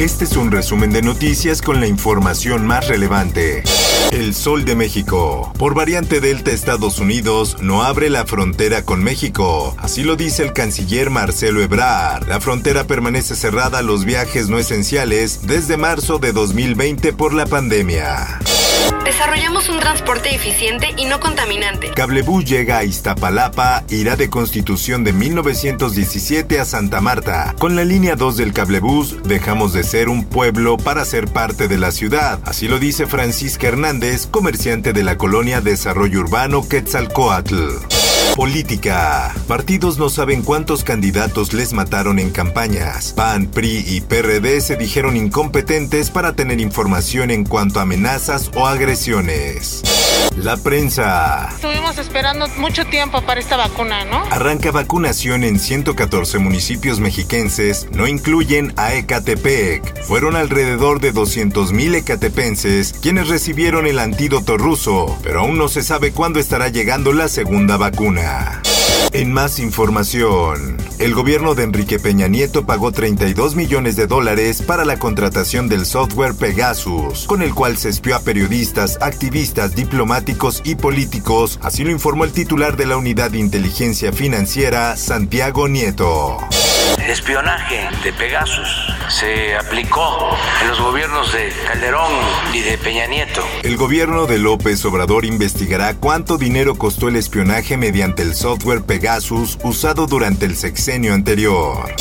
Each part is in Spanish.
Este es un resumen de noticias con la información más relevante. El Sol de México. Por variante Delta Estados Unidos no abre la frontera con México. Así lo dice el canciller Marcelo Ebrard. La frontera permanece cerrada a los viajes no esenciales desde marzo de 2020 por la pandemia. Desarrollamos un transporte eficiente y no contaminante. Cablebús llega a Iztapalapa, irá de Constitución de 1917 a Santa Marta. Con la línea 2 del Cablebús dejamos de ser un pueblo para ser parte de la ciudad. Así lo dice Francisca Hernández, comerciante de la colonia Desarrollo Urbano Quetzalcoatl. Política. Partidos no saben cuántos candidatos les mataron en campañas. PAN, PRI y PRD se dijeron incompetentes para tener información en cuanto a amenazas o agresiones. La prensa. Estuvimos esperando mucho tiempo para esta vacuna, ¿no? Arranca vacunación en 114 municipios mexiquenses, no incluyen a Ecatepec. Fueron alrededor de 200.000 ecatepenses quienes recibieron el antídoto ruso, pero aún no se sabe cuándo estará llegando la segunda vacuna. En más información, el gobierno de Enrique Peña Nieto pagó 32 millones de dólares para la contratación del software Pegasus, con el cual se espió a periodistas, activistas, diplomáticos y políticos, así lo informó el titular de la Unidad de Inteligencia Financiera, Santiago Nieto. El espionaje de Pegasus se aplicó en los gobiernos de Calderón y de Peña Nieto. El gobierno de López Obrador investigará cuánto dinero costó el espionaje mediante el software Pegasus usado durante el sexenio anterior.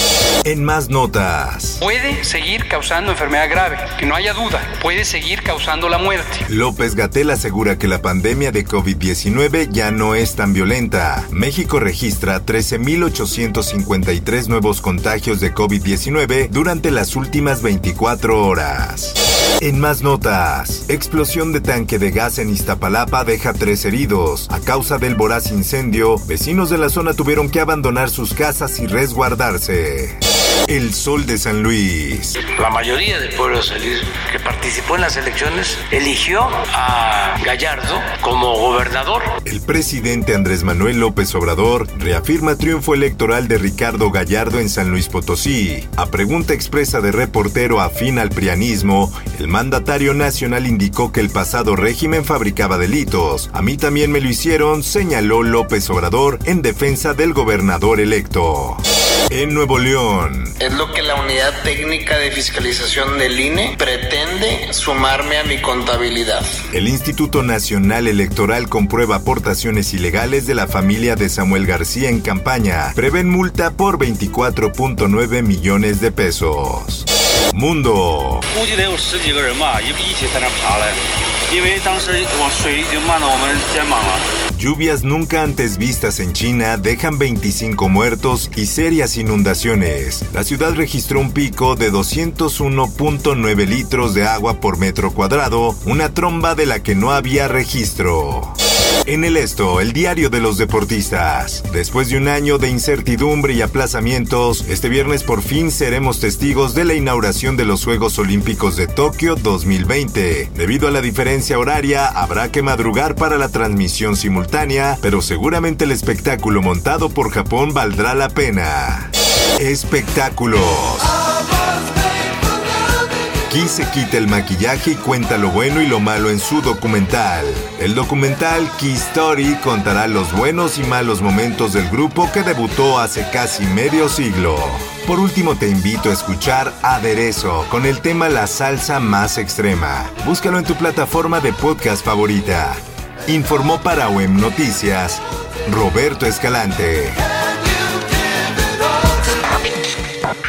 En más notas. Puede seguir causando enfermedad grave, que no haya duda, puede seguir causando la muerte. López Gatel asegura que la pandemia de COVID-19 ya no es tan violenta. México registra 13.853 nuevos contagios de COVID-19 durante las últimas 24 horas. En más notas, explosión de tanque de gas en Iztapalapa deja tres heridos. A causa del voraz incendio, vecinos de la zona tuvieron que abandonar sus casas y resguardarse. El Sol de San Luis. La mayoría del pueblo salir que participó en las elecciones eligió a Gallardo como gobernador. El presidente Andrés Manuel López Obrador reafirma triunfo electoral de Ricardo Gallardo en San Luis Potosí. A pregunta expresa de reportero afín al prianismo, el mandatario nacional indicó que el pasado régimen fabricaba delitos. A mí también me lo hicieron, señaló López Obrador en defensa del gobernador electo. En Nuevo León. Es lo que la unidad técnica de fiscalización del INE pretende sumarme a mi contabilidad. El Instituto Nacional Electoral comprueba aportaciones ilegales de la familia de Samuel García en campaña. Prevén multa por 24.9 millones de pesos. Mundo. Lluvias nunca antes vistas en China dejan 25 muertos y serias inundaciones. La ciudad registró un pico de 201.9 litros de agua por metro cuadrado, una tromba de la que no había registro. En el esto, el diario de los deportistas. Después de un año de incertidumbre y aplazamientos, este viernes por fin seremos testigos de la inauguración de los Juegos Olímpicos de Tokio 2020. Debido a la diferencia horaria, habrá que madrugar para la transmisión simultánea, pero seguramente el espectáculo montado por Japón valdrá la pena. Espectáculos. Aquí se quita el maquillaje y cuenta lo bueno y lo malo en su documental. El documental Key Story contará los buenos y malos momentos del grupo que debutó hace casi medio siglo. Por último te invito a escuchar Aderezo con el tema La salsa más extrema. Búscalo en tu plataforma de podcast favorita. Informó para OEM Noticias Roberto Escalante.